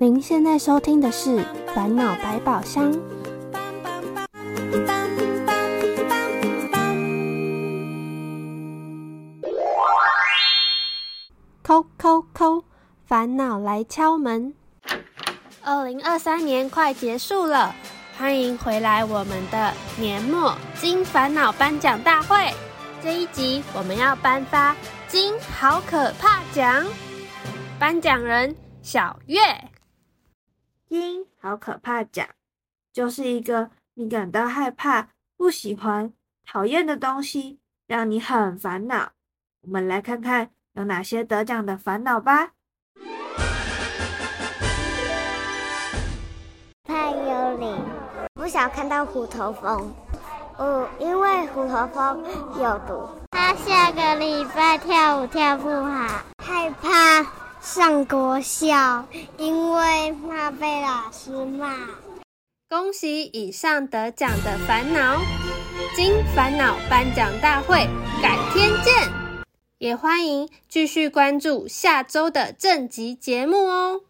您现在收听的是《烦恼百宝箱》。扣扣扣，烦恼来敲门。二零二三年快结束了，欢迎回来我们的年末金烦恼颁奖大会。这一集我们要颁发金好可怕奖，颁奖人小月。金好可怕奖，就是一个你感到害怕、不喜欢、讨厌的东西，让你很烦恼。我们来看看有哪些得奖的烦恼吧。太幽灵，不想看到虎头蜂。哦，因为虎头蜂有毒。他下个礼拜跳舞跳不好，上国校，因为怕被老师骂。恭喜以上得奖的烦恼，金烦恼颁奖大会改天见，也欢迎继续关注下周的正集节目哦。